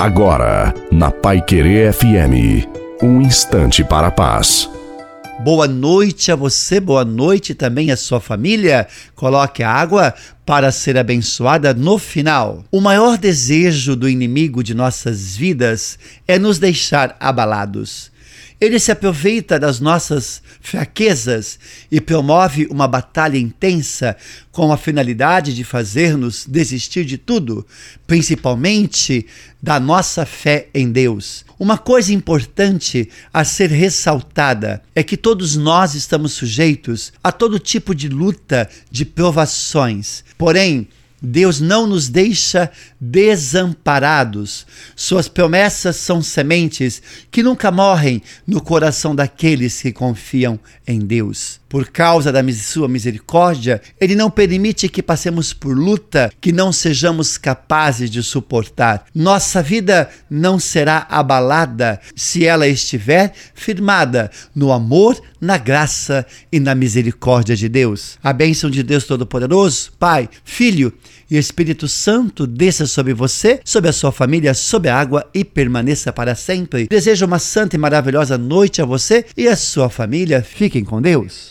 Agora, na Pai Querer FM, um instante para a paz. Boa noite a você, boa noite também à sua família. Coloque a água para ser abençoada no final. O maior desejo do inimigo de nossas vidas é nos deixar abalados. Ele se aproveita das nossas fraquezas e promove uma batalha intensa com a finalidade de fazer-nos desistir de tudo, principalmente da nossa fé em Deus. Uma coisa importante a ser ressaltada é que todos nós estamos sujeitos a todo tipo de luta, de provações. Porém, Deus não nos deixa desamparados. Suas promessas são sementes que nunca morrem no coração daqueles que confiam em Deus. Por causa da sua misericórdia, Ele não permite que passemos por luta que não sejamos capazes de suportar. Nossa vida não será abalada se ela estiver firmada no amor, na graça e na misericórdia de Deus. A bênção de Deus Todo-Poderoso, Pai, Filho e Espírito Santo desça sobre você, sobre a sua família, sobre a água e permaneça para sempre. Desejo uma santa e maravilhosa noite a você e a sua família. Fiquem com Deus.